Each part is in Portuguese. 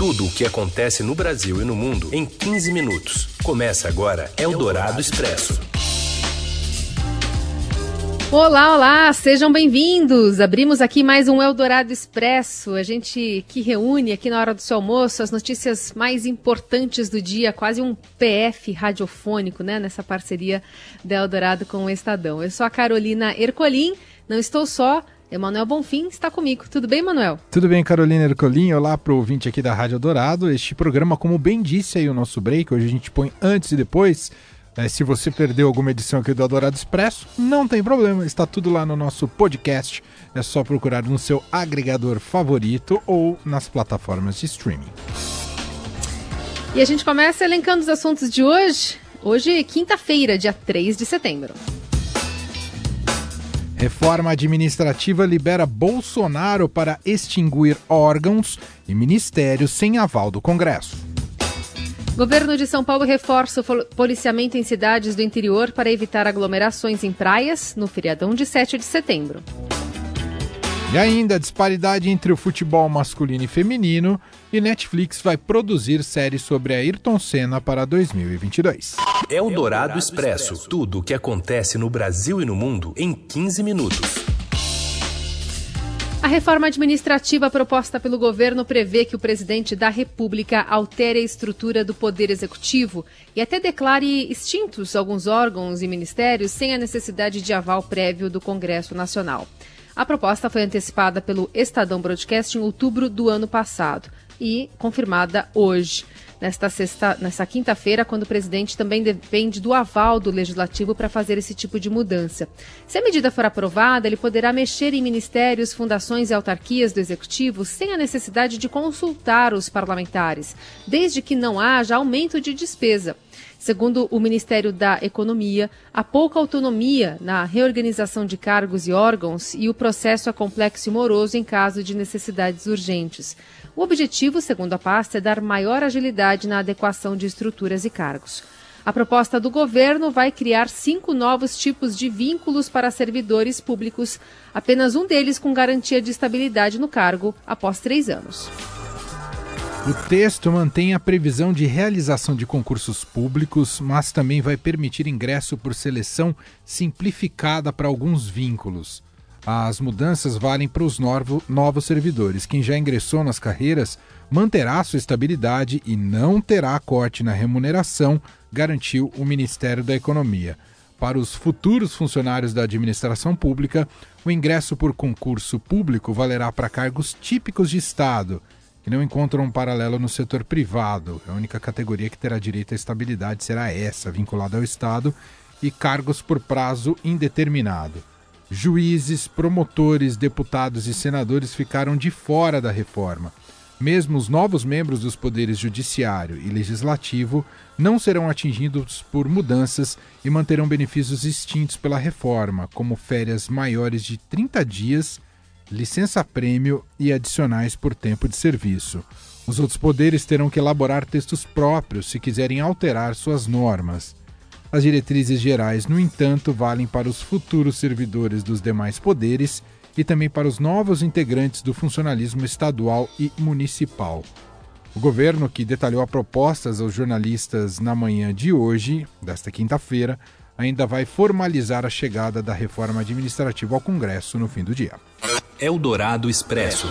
Tudo o que acontece no Brasil e no mundo em 15 minutos. Começa agora Eldorado Expresso. Olá, olá, sejam bem-vindos. Abrimos aqui mais um Eldorado Expresso. A gente que reúne aqui na hora do seu almoço as notícias mais importantes do dia, quase um PF radiofônico, né, nessa parceria da Eldorado com o Estadão. Eu sou a Carolina Ercolim, não estou só, Emanuel Bonfim está comigo. Tudo bem, Manuel? Tudo bem, Carolina Ercolim. Olá para o ouvinte aqui da Rádio Dourado. Este programa, como bem disse aí o nosso break, hoje a gente põe antes e depois. É, se você perdeu alguma edição aqui do Adorado Expresso, não tem problema, está tudo lá no nosso podcast. É só procurar no seu agregador favorito ou nas plataformas de streaming. E a gente começa elencando os assuntos de hoje. Hoje, quinta-feira, dia 3 de setembro. Reforma administrativa libera Bolsonaro para extinguir órgãos e ministérios sem aval do Congresso. Governo de São Paulo reforça o policiamento em cidades do interior para evitar aglomerações em praias no feriadão de 7 de setembro. E ainda a disparidade entre o futebol masculino e feminino e Netflix vai produzir série sobre Ayrton Senna para 2022. É o Dourado Expresso, tudo o que acontece no Brasil e no mundo em 15 minutos. A reforma administrativa proposta pelo governo prevê que o presidente da República altere a estrutura do Poder Executivo e até declare extintos alguns órgãos e ministérios sem a necessidade de aval prévio do Congresso Nacional. A proposta foi antecipada pelo Estadão Broadcast em outubro do ano passado e confirmada hoje nesta sexta, nesta quinta-feira, quando o presidente também depende do aval do legislativo para fazer esse tipo de mudança. Se a medida for aprovada, ele poderá mexer em ministérios, fundações e autarquias do executivo sem a necessidade de consultar os parlamentares, desde que não haja aumento de despesa. Segundo o Ministério da Economia, há pouca autonomia na reorganização de cargos e órgãos e o processo é complexo e moroso em caso de necessidades urgentes. O objetivo, segundo a pasta, é dar maior agilidade na adequação de estruturas e cargos. A proposta do governo vai criar cinco novos tipos de vínculos para servidores públicos, apenas um deles com garantia de estabilidade no cargo após três anos. O texto mantém a previsão de realização de concursos públicos, mas também vai permitir ingresso por seleção simplificada para alguns vínculos. As mudanças valem para os novo, novos servidores. Quem já ingressou nas carreiras manterá sua estabilidade e não terá corte na remuneração, garantiu o Ministério da Economia. Para os futuros funcionários da administração pública, o ingresso por concurso público valerá para cargos típicos de Estado, que não encontram um paralelo no setor privado. A única categoria que terá direito à estabilidade será essa, vinculada ao Estado, e cargos por prazo indeterminado. Juízes, promotores, deputados e senadores ficaram de fora da reforma. Mesmo os novos membros dos poderes judiciário e legislativo não serão atingidos por mudanças e manterão benefícios extintos pela reforma, como férias maiores de 30 dias, licença-prêmio e adicionais por tempo de serviço. Os outros poderes terão que elaborar textos próprios se quiserem alterar suas normas. As diretrizes gerais, no entanto, valem para os futuros servidores dos demais poderes e também para os novos integrantes do funcionalismo estadual e municipal. O governo, que detalhou a propostas aos jornalistas na manhã de hoje, desta quinta-feira, ainda vai formalizar a chegada da reforma administrativa ao Congresso no fim do dia. Eldorado Expresso.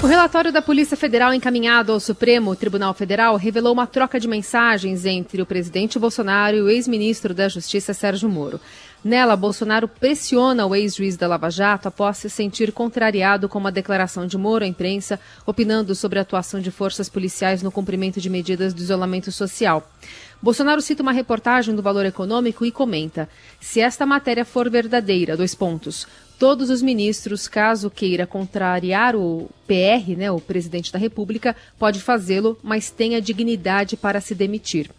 O relatório da Polícia Federal encaminhado ao Supremo Tribunal Federal revelou uma troca de mensagens entre o presidente Bolsonaro e o ex-ministro da Justiça Sérgio Moro. Nela, Bolsonaro pressiona o ex-juiz da Lava Jato após se sentir contrariado com uma declaração de Moro à imprensa, opinando sobre a atuação de forças policiais no cumprimento de medidas do isolamento social. Bolsonaro cita uma reportagem do Valor Econômico e comenta: se esta matéria for verdadeira, dois pontos. Todos os ministros, caso queira contrariar o PR, né, o presidente da República, pode fazê-lo, mas tenha dignidade para se demitir.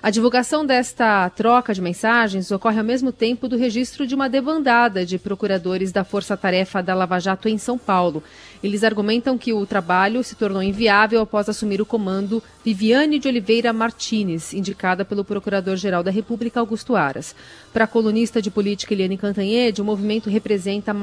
A divulgação desta troca de mensagens ocorre ao mesmo tempo do registro de uma debandada de procuradores da Força Tarefa da Lava Jato em São Paulo. Eles argumentam que o trabalho se tornou inviável após assumir o comando Viviane de Oliveira Martins, indicada pelo Procurador-Geral da República, Augusto Aras. Para a colunista de política Eliane Cantanhede, o movimento representa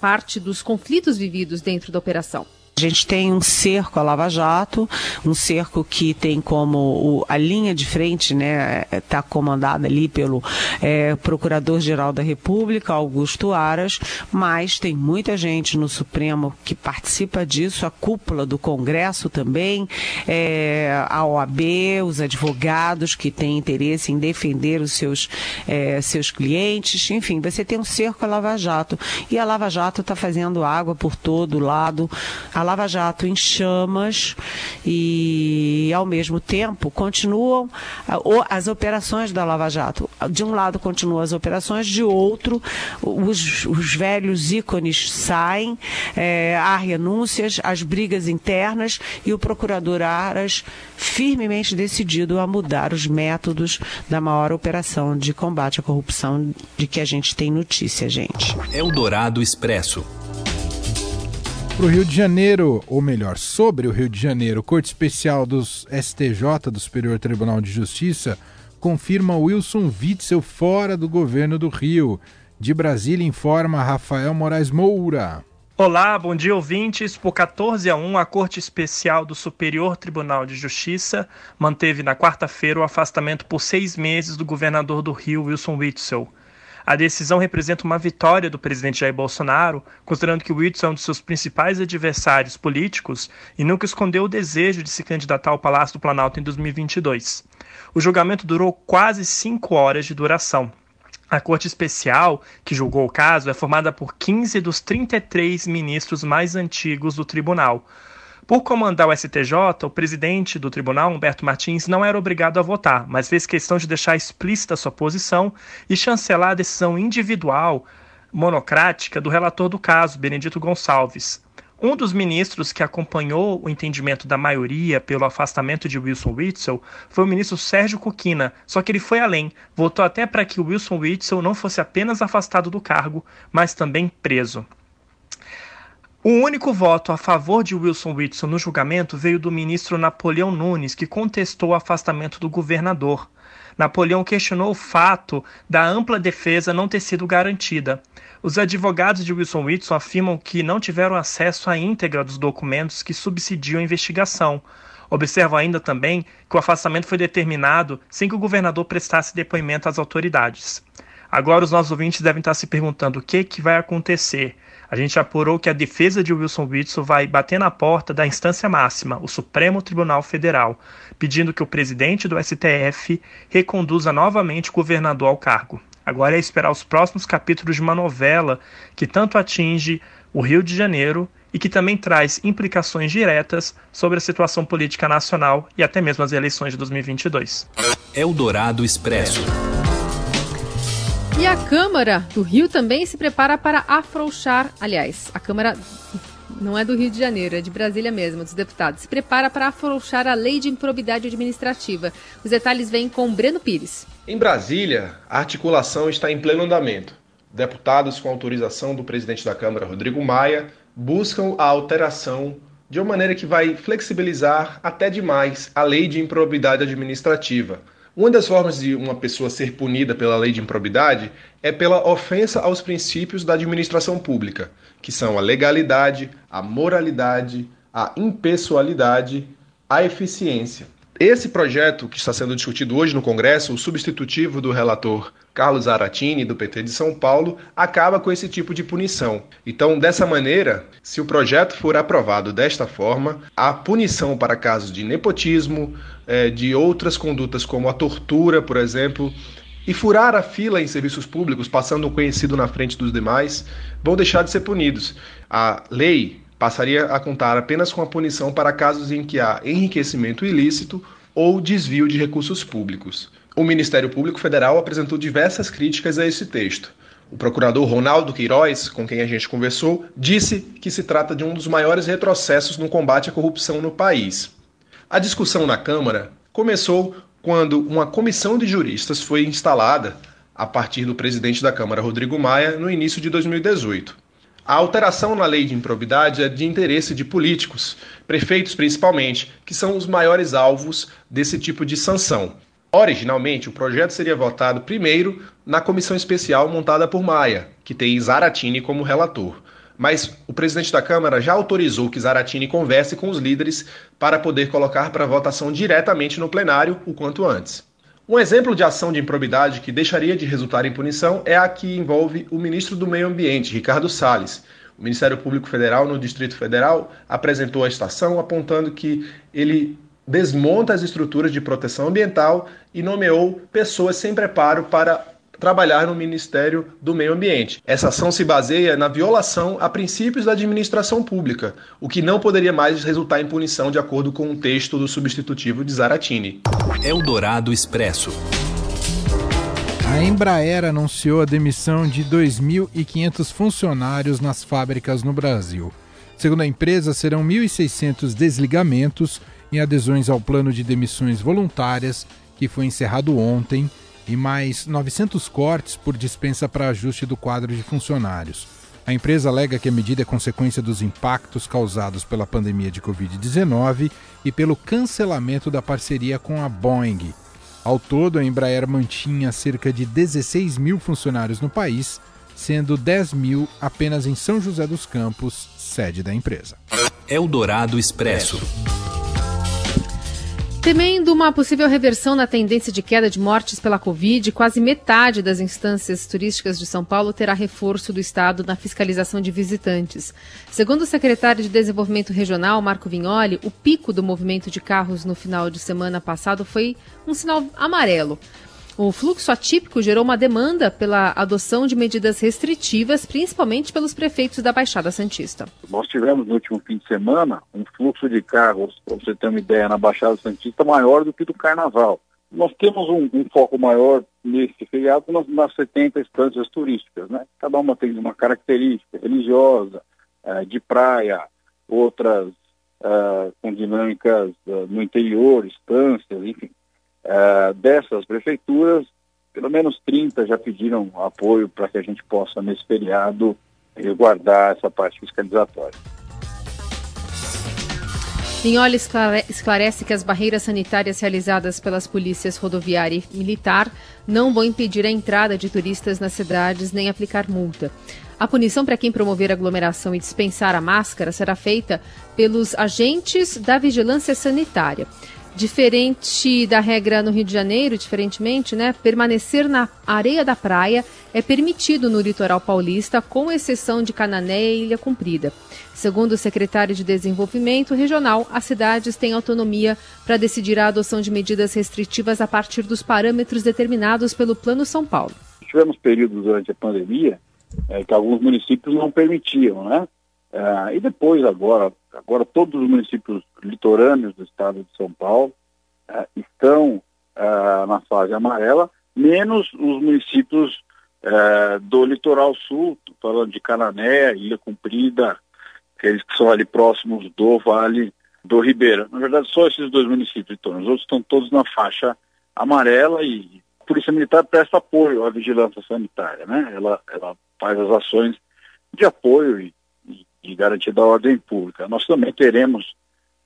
parte dos conflitos vividos dentro da operação. Gente tem um cerco à Lava Jato, um cerco que tem como o, a linha de frente, né, está comandada ali pelo é, Procurador-Geral da República, Augusto Aras, mas tem muita gente no Supremo que participa disso, a cúpula do Congresso também, é, a OAB, os advogados que têm interesse em defender os seus, é, seus clientes, enfim, você tem um cerco à Lava Jato. E a Lava Jato está fazendo água por todo lado. A Lava Jato em chamas e, ao mesmo tempo, continuam as operações da Lava Jato. De um lado continuam as operações, de outro, os, os velhos ícones saem, é, há renúncias, as brigas internas e o procurador Aras firmemente decidido a mudar os métodos da maior operação de combate à corrupção de que a gente tem notícia, gente. Eldorado Expresso. Para o Rio de Janeiro, ou melhor, sobre o Rio de Janeiro, Corte Especial dos STJ, do Superior Tribunal de Justiça, confirma Wilson Witzel fora do governo do Rio. De Brasília informa Rafael Moraes Moura. Olá, bom dia ouvintes. Por 14 a 1, a Corte Especial do Superior Tribunal de Justiça manteve na quarta-feira o afastamento por seis meses do governador do Rio, Wilson Witzel. A decisão representa uma vitória do presidente Jair Bolsonaro, considerando que Witzel é um dos seus principais adversários políticos e nunca escondeu o desejo de se candidatar ao Palácio do Planalto em 2022. O julgamento durou quase cinco horas de duração. A Corte Especial, que julgou o caso, é formada por 15 dos 33 ministros mais antigos do tribunal. Por comandar o STJ, o presidente do tribunal, Humberto Martins, não era obrigado a votar, mas fez questão de deixar explícita sua posição e chancelar a decisão individual monocrática do relator do caso, Benedito Gonçalves. Um dos ministros que acompanhou o entendimento da maioria pelo afastamento de Wilson Witzel foi o ministro Sérgio Coquina, só que ele foi além, votou até para que Wilson Witzel não fosse apenas afastado do cargo, mas também preso. O único voto a favor de Wilson Whitson no julgamento veio do ministro Napoleão Nunes, que contestou o afastamento do governador. Napoleão questionou o fato da ampla defesa não ter sido garantida. Os advogados de Wilson Whitson afirmam que não tiveram acesso à íntegra dos documentos que subsidiam a investigação. Observam ainda também que o afastamento foi determinado sem que o governador prestasse depoimento às autoridades. Agora os nossos ouvintes devem estar se perguntando o que, que vai acontecer. A gente apurou que a defesa de Wilson Witzel vai bater na porta da instância máxima, o Supremo Tribunal Federal, pedindo que o presidente do STF reconduza novamente o governador ao cargo. Agora é esperar os próximos capítulos de uma novela que tanto atinge o Rio de Janeiro e que também traz implicações diretas sobre a situação política nacional e até mesmo as eleições de 2022. Eldorado Expresso. E a Câmara do Rio também se prepara para afrouxar, aliás, a Câmara não é do Rio de Janeiro, é de Brasília mesmo, dos deputados, se prepara para afrouxar a lei de improbidade administrativa. Os detalhes vêm com Breno Pires. Em Brasília, a articulação está em pleno andamento. Deputados, com autorização do presidente da Câmara, Rodrigo Maia, buscam a alteração de uma maneira que vai flexibilizar até demais a lei de improbidade administrativa uma das formas de uma pessoa ser punida pela lei de improbidade é pela ofensa aos princípios da administração pública, que são a legalidade, a moralidade, a impessoalidade, a eficiência. Esse projeto que está sendo discutido hoje no Congresso, o substitutivo do relator Carlos Aratini, do PT de São Paulo, acaba com esse tipo de punição. Então, dessa maneira, se o projeto for aprovado desta forma, a punição para casos de nepotismo, é, de outras condutas como a tortura, por exemplo, e furar a fila em serviços públicos, passando o conhecido na frente dos demais, vão deixar de ser punidos. A lei passaria a contar apenas com a punição para casos em que há enriquecimento ilícito ou desvio de recursos públicos. O Ministério Público Federal apresentou diversas críticas a esse texto. O procurador Ronaldo Queiroz, com quem a gente conversou, disse que se trata de um dos maiores retrocessos no combate à corrupção no país. A discussão na Câmara começou quando uma comissão de juristas foi instalada a partir do presidente da Câmara, Rodrigo Maia, no início de 2018. A alteração na lei de improbidade é de interesse de políticos, prefeitos principalmente, que são os maiores alvos desse tipo de sanção. Originalmente, o projeto seria votado primeiro na comissão especial montada por Maia, que tem Zaratini como relator. mas o presidente da Câmara já autorizou que Zaratini converse com os líderes para poder colocar para votação diretamente no plenário o quanto antes. Um exemplo de ação de improbidade que deixaria de resultar em punição é a que envolve o ministro do Meio Ambiente, Ricardo Salles. O Ministério Público Federal, no Distrito Federal, apresentou a estação apontando que ele desmonta as estruturas de proteção ambiental e nomeou pessoas sem preparo para trabalhar no Ministério do Meio Ambiente. Essa ação se baseia na violação a princípios da administração pública, o que não poderia mais resultar em punição de acordo com o texto do substitutivo de Zaratini. Eldorado Expresso. A Embraer anunciou a demissão de 2.500 funcionários nas fábricas no Brasil. Segundo a empresa, serão 1.600 desligamentos em adesões ao plano de demissões voluntárias que foi encerrado ontem e mais 900 cortes por dispensa para ajuste do quadro de funcionários. A empresa alega que a medida é consequência dos impactos causados pela pandemia de Covid-19 e pelo cancelamento da parceria com a Boeing. Ao todo, a Embraer mantinha cerca de 16 mil funcionários no país, sendo 10 mil apenas em São José dos Campos, sede da empresa. Eldorado Expresso. Temendo uma possível reversão na tendência de queda de mortes pela Covid, quase metade das instâncias turísticas de São Paulo terá reforço do Estado na fiscalização de visitantes. Segundo o secretário de Desenvolvimento Regional, Marco Vignoli, o pico do movimento de carros no final de semana passado foi um sinal amarelo. O fluxo atípico gerou uma demanda pela adoção de medidas restritivas, principalmente pelos prefeitos da Baixada Santista. Nós tivemos no último fim de semana um fluxo de carros, para você ter uma ideia, na Baixada Santista maior do que do Carnaval. Nós temos um, um foco maior nesse feriado nas, nas 70 estâncias turísticas, né? Cada uma tem uma característica religiosa, uh, de praia, outras uh, com dinâmicas uh, no interior, estâncias, enfim. Uh, dessas prefeituras, pelo menos 30 já pediram apoio para que a gente possa, nesse feriado, guardar essa parte fiscalizatória. Pinholi esclarece que as barreiras sanitárias realizadas pelas polícias rodoviária e militar não vão impedir a entrada de turistas nas cidades nem aplicar multa. A punição para quem promover aglomeração e dispensar a máscara será feita pelos agentes da vigilância sanitária. Diferente da regra no Rio de Janeiro, diferentemente, né, permanecer na areia da praia é permitido no litoral paulista, com exceção de Canané e Ilha Cumprida. Segundo o secretário de Desenvolvimento Regional, as cidades têm autonomia para decidir a adoção de medidas restritivas a partir dos parâmetros determinados pelo Plano São Paulo. Tivemos períodos durante a pandemia é, que alguns municípios não permitiam, né? É, e depois, agora, agora todos os municípios litorâneos do estado de São Paulo é, estão é, na fase amarela, menos os municípios é, do litoral sul, falando de Canané, Ilha Comprida, aqueles que são ali próximos do Vale do Ribeira. Na verdade, só esses dois municípios litorâneos, os outros estão todos na faixa amarela e a Polícia Militar presta apoio à vigilância sanitária, né? Ela, ela faz as ações de apoio e de garantia da ordem pública. Nós também teremos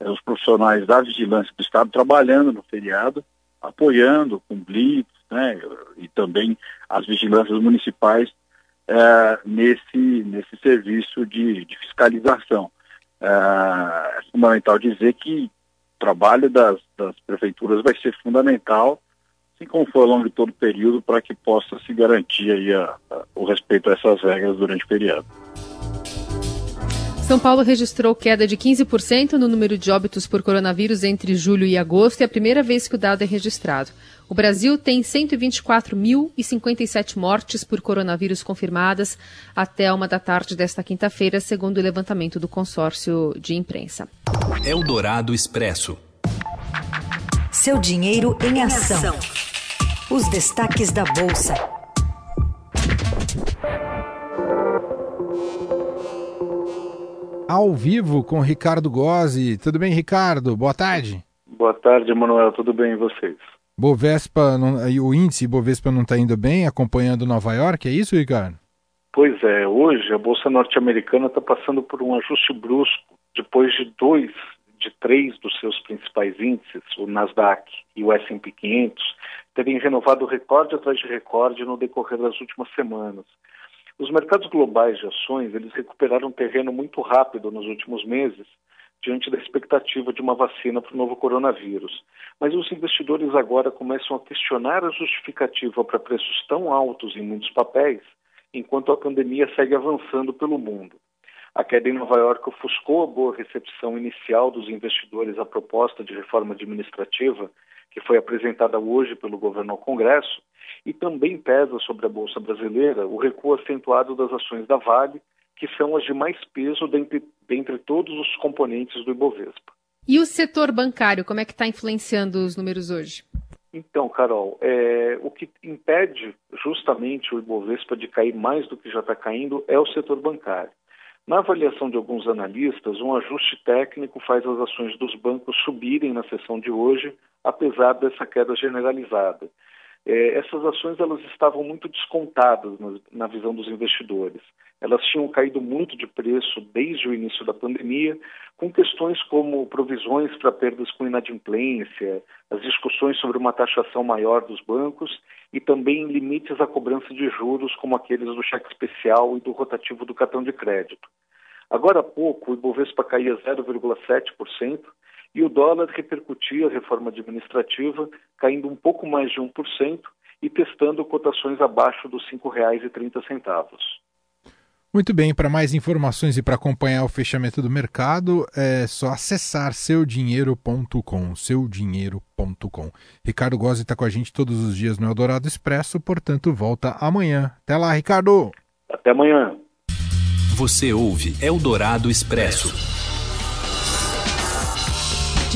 eh, os profissionais da vigilância do Estado trabalhando no feriado, apoiando com blitz, né, e também as vigilâncias municipais eh, nesse, nesse serviço de, de fiscalização. Eh, é fundamental dizer que o trabalho das, das prefeituras vai ser fundamental, assim como foi ao longo de todo o período, para que possa se garantir a, a, o respeito a essas regras durante o feriado. São Paulo registrou queda de 15% no número de óbitos por coronavírus entre julho e agosto, e é a primeira vez que o dado é registrado. O Brasil tem 124.057 mortes por coronavírus confirmadas até uma da tarde desta quinta-feira, segundo o levantamento do consórcio de imprensa. Eldorado Expresso. Seu dinheiro em ação. Os destaques da Bolsa. Ao vivo com Ricardo Gozzi. Tudo bem, Ricardo? Boa tarde. Boa tarde, Emanuel. Tudo bem e vocês? Bovespa, não, o índice Bovespa não está indo bem, acompanhando Nova York, é isso, Ricardo? Pois é, hoje a Bolsa Norte-Americana está passando por um ajuste brusco, depois de dois, de três dos seus principais índices, o Nasdaq e o S&P 500, terem renovado recorde atrás de recorde no decorrer das últimas semanas. Os mercados globais de ações, eles recuperaram terreno muito rápido nos últimos meses, diante da expectativa de uma vacina para o novo coronavírus. Mas os investidores agora começam a questionar a justificativa para preços tão altos em muitos papéis, enquanto a pandemia segue avançando pelo mundo. A queda em Nova York ofuscou a boa recepção inicial dos investidores à proposta de reforma administrativa que foi apresentada hoje pelo governo ao Congresso, e também pesa sobre a Bolsa Brasileira o recuo acentuado das ações da Vale, que são as de mais peso dentre, dentre todos os componentes do Ibovespa. E o setor bancário, como é que está influenciando os números hoje? Então, Carol, é, o que impede justamente o Ibovespa de cair mais do que já está caindo é o setor bancário. Na avaliação de alguns analistas, um ajuste técnico faz as ações dos bancos subirem na sessão de hoje, apesar dessa queda generalizada. É, essas ações elas estavam muito descontadas na, na visão dos investidores. Elas tinham caído muito de preço desde o início da pandemia, com questões como provisões para perdas com inadimplência, as discussões sobre uma taxação maior dos bancos e também limites à cobrança de juros, como aqueles do cheque especial e do rotativo do cartão de crédito. Agora há pouco, o Ibovespa caía 0,7% e o dólar repercutia a reforma administrativa, caindo um pouco mais de 1% e testando cotações abaixo dos R$ 5,30. Muito bem, para mais informações e para acompanhar o fechamento do mercado, é só acessar seudinheiro.com, seudinheiro.com. Ricardo Gozzi está com a gente todos os dias no Eldorado Expresso, portanto volta amanhã. Até lá, Ricardo! Até amanhã. Você ouve Eldorado Expresso.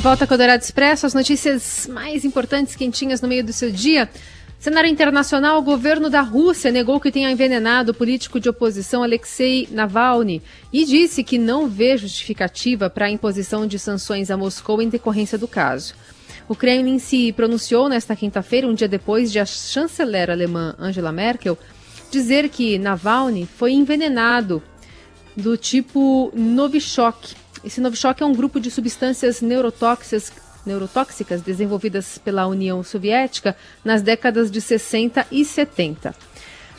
De volta com o Eldorado Expresso, as notícias mais importantes, quentinhas no meio do seu dia. Cenário internacional, o governo da Rússia negou que tenha envenenado o político de oposição Alexei Navalny e disse que não vê justificativa para a imposição de sanções a Moscou em decorrência do caso. O Kremlin se pronunciou nesta quinta-feira, um dia depois de a chanceler alemã Angela Merkel dizer que Navalny foi envenenado do tipo Novichok. Esse Novichok é um grupo de substâncias neurotóxicas neurotóxicas desenvolvidas pela União Soviética nas décadas de 60 e 70.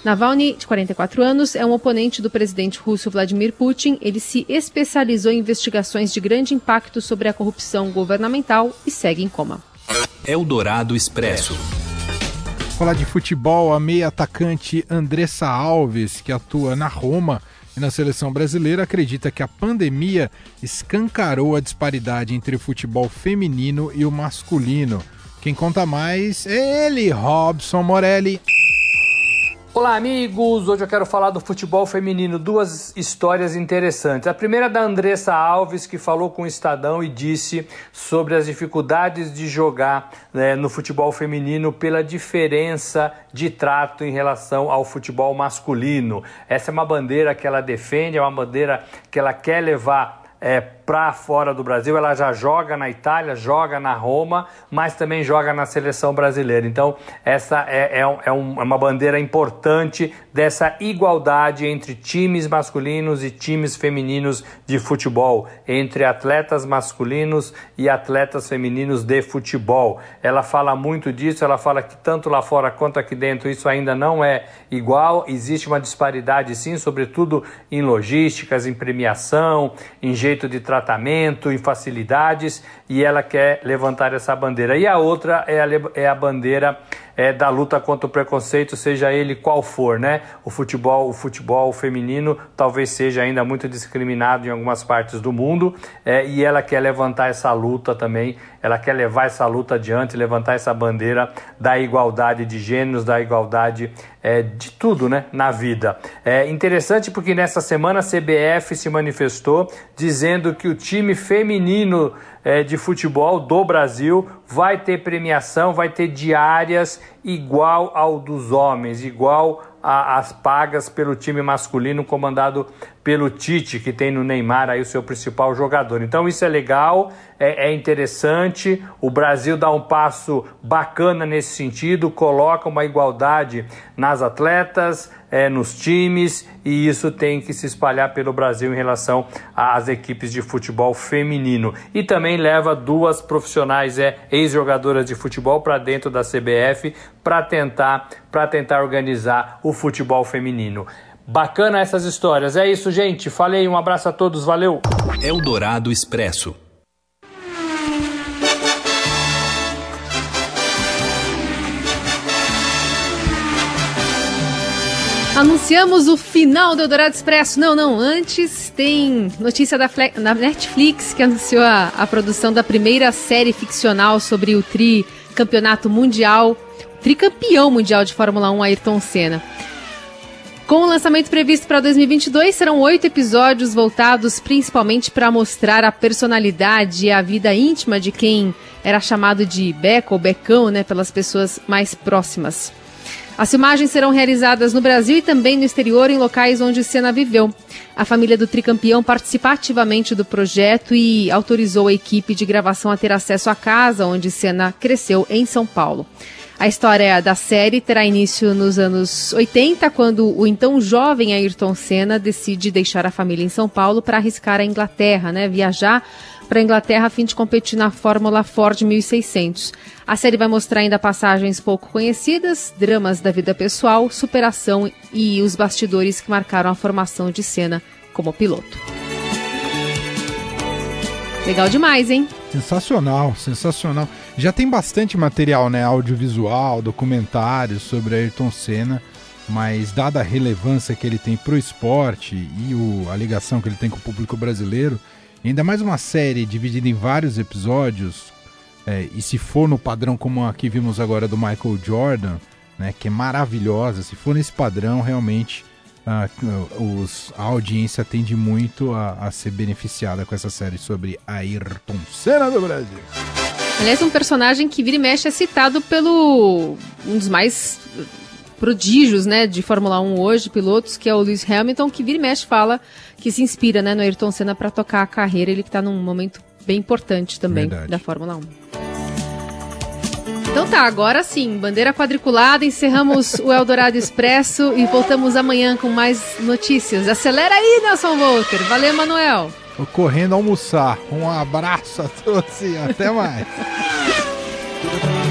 Navalny, de 44 anos, é um oponente do presidente russo Vladimir Putin. Ele se especializou em investigações de grande impacto sobre a corrupção governamental e segue em coma. Eldorado Expresso. Falar de futebol, a meia atacante Andressa Alves, que atua na Roma, e na seleção brasileira acredita que a pandemia escancarou a disparidade entre o futebol feminino e o masculino. Quem conta mais é ele, Robson Morelli. Olá, amigos! Hoje eu quero falar do futebol feminino. Duas histórias interessantes. A primeira é da Andressa Alves, que falou com o Estadão e disse sobre as dificuldades de jogar né, no futebol feminino pela diferença de trato em relação ao futebol masculino. Essa é uma bandeira que ela defende, é uma bandeira que ela quer levar é, para fora do Brasil. Ela já joga na Itália, joga na Roma, mas também joga na seleção brasileira. Então, essa é, é, é, um, é uma bandeira importante dessa igualdade entre times masculinos e times femininos de futebol, entre atletas masculinos e atletas femininos de futebol. Ela fala muito disso, ela fala que tanto lá fora quanto aqui dentro isso ainda não é igual, existe uma disparidade sim, sobretudo em logísticas, em premiação, em jeito de tratamento, em facilidades, e ela quer levantar essa bandeira. E a outra é a, é a bandeira é, da luta contra o preconceito, seja ele qual for, né? O futebol, o futebol feminino talvez seja ainda muito discriminado em algumas partes do mundo, é, e ela quer levantar essa luta também, ela quer levar essa luta adiante, levantar essa bandeira da igualdade de gêneros, da igualdade é, de tudo, né, na vida. É interessante porque nessa semana a CBF se manifestou dizendo que o time feminino é, de futebol do Brasil. Vai ter premiação, vai ter diárias igual ao dos homens, igual às pagas pelo time masculino comandado pelo Tite, que tem no Neymar aí o seu principal jogador. Então isso é legal, é, é, interessante. O Brasil dá um passo bacana nesse sentido, coloca uma igualdade nas atletas, é, nos times, e isso tem que se espalhar pelo Brasil em relação às equipes de futebol feminino. E também leva duas profissionais, é, ex-jogadoras de futebol, para dentro da CBF para tentar, tentar organizar o futebol feminino. Bacana essas histórias. É isso, gente. Falei, um abraço a todos, valeu. Eldorado Expresso. Anunciamos o final do Eldorado Expresso. Não, não, antes tem notícia da, da Netflix que anunciou a, a, produção da primeira série ficcional sobre o tri campeonato mundial, tricampeão mundial de Fórmula 1, Ayrton Senna. Com o lançamento previsto para 2022, serão oito episódios voltados principalmente para mostrar a personalidade e a vida íntima de quem era chamado de Beco ou Becão, né, pelas pessoas mais próximas. As filmagens serão realizadas no Brasil e também no exterior, em locais onde Senna viveu. A família do tricampeão participa ativamente do projeto e autorizou a equipe de gravação a ter acesso à casa onde Senna cresceu, em São Paulo. A história da série terá início nos anos 80, quando o então jovem Ayrton Senna decide deixar a família em São Paulo para arriscar a Inglaterra, né? Viajar para a Inglaterra a fim de competir na Fórmula Ford 1600. A série vai mostrar ainda passagens pouco conhecidas, dramas da vida pessoal, superação e os bastidores que marcaram a formação de cena como piloto. Legal demais, hein? Sensacional, sensacional. Já tem bastante material, né, audiovisual, documentários sobre Ayrton Senna, mas dada a relevância que ele tem para o esporte e o, a ligação que ele tem com o público brasileiro, ainda mais uma série dividida em vários episódios, é, e se for no padrão como a que vimos agora do Michael Jordan, né, que é maravilhosa, se for nesse padrão, realmente a, os, a audiência tende muito a, a, ser beneficiada com essa série sobre Ayrton Senna do Brasil. Aliás, um personagem que vira e mexe é citado pelo um dos mais prodígios né, de Fórmula 1 hoje, pilotos, que é o Lewis Hamilton, que vira e mexe fala que se inspira né, no Ayrton Senna para tocar a carreira, ele que está num momento bem importante também Verdade. da Fórmula 1. Então tá, agora sim, bandeira quadriculada, encerramos o Eldorado Expresso e voltamos amanhã com mais notícias. Acelera aí, Nelson Volter. Valeu, Manuel. Tô correndo almoçar. Um abraço a todos e até mais.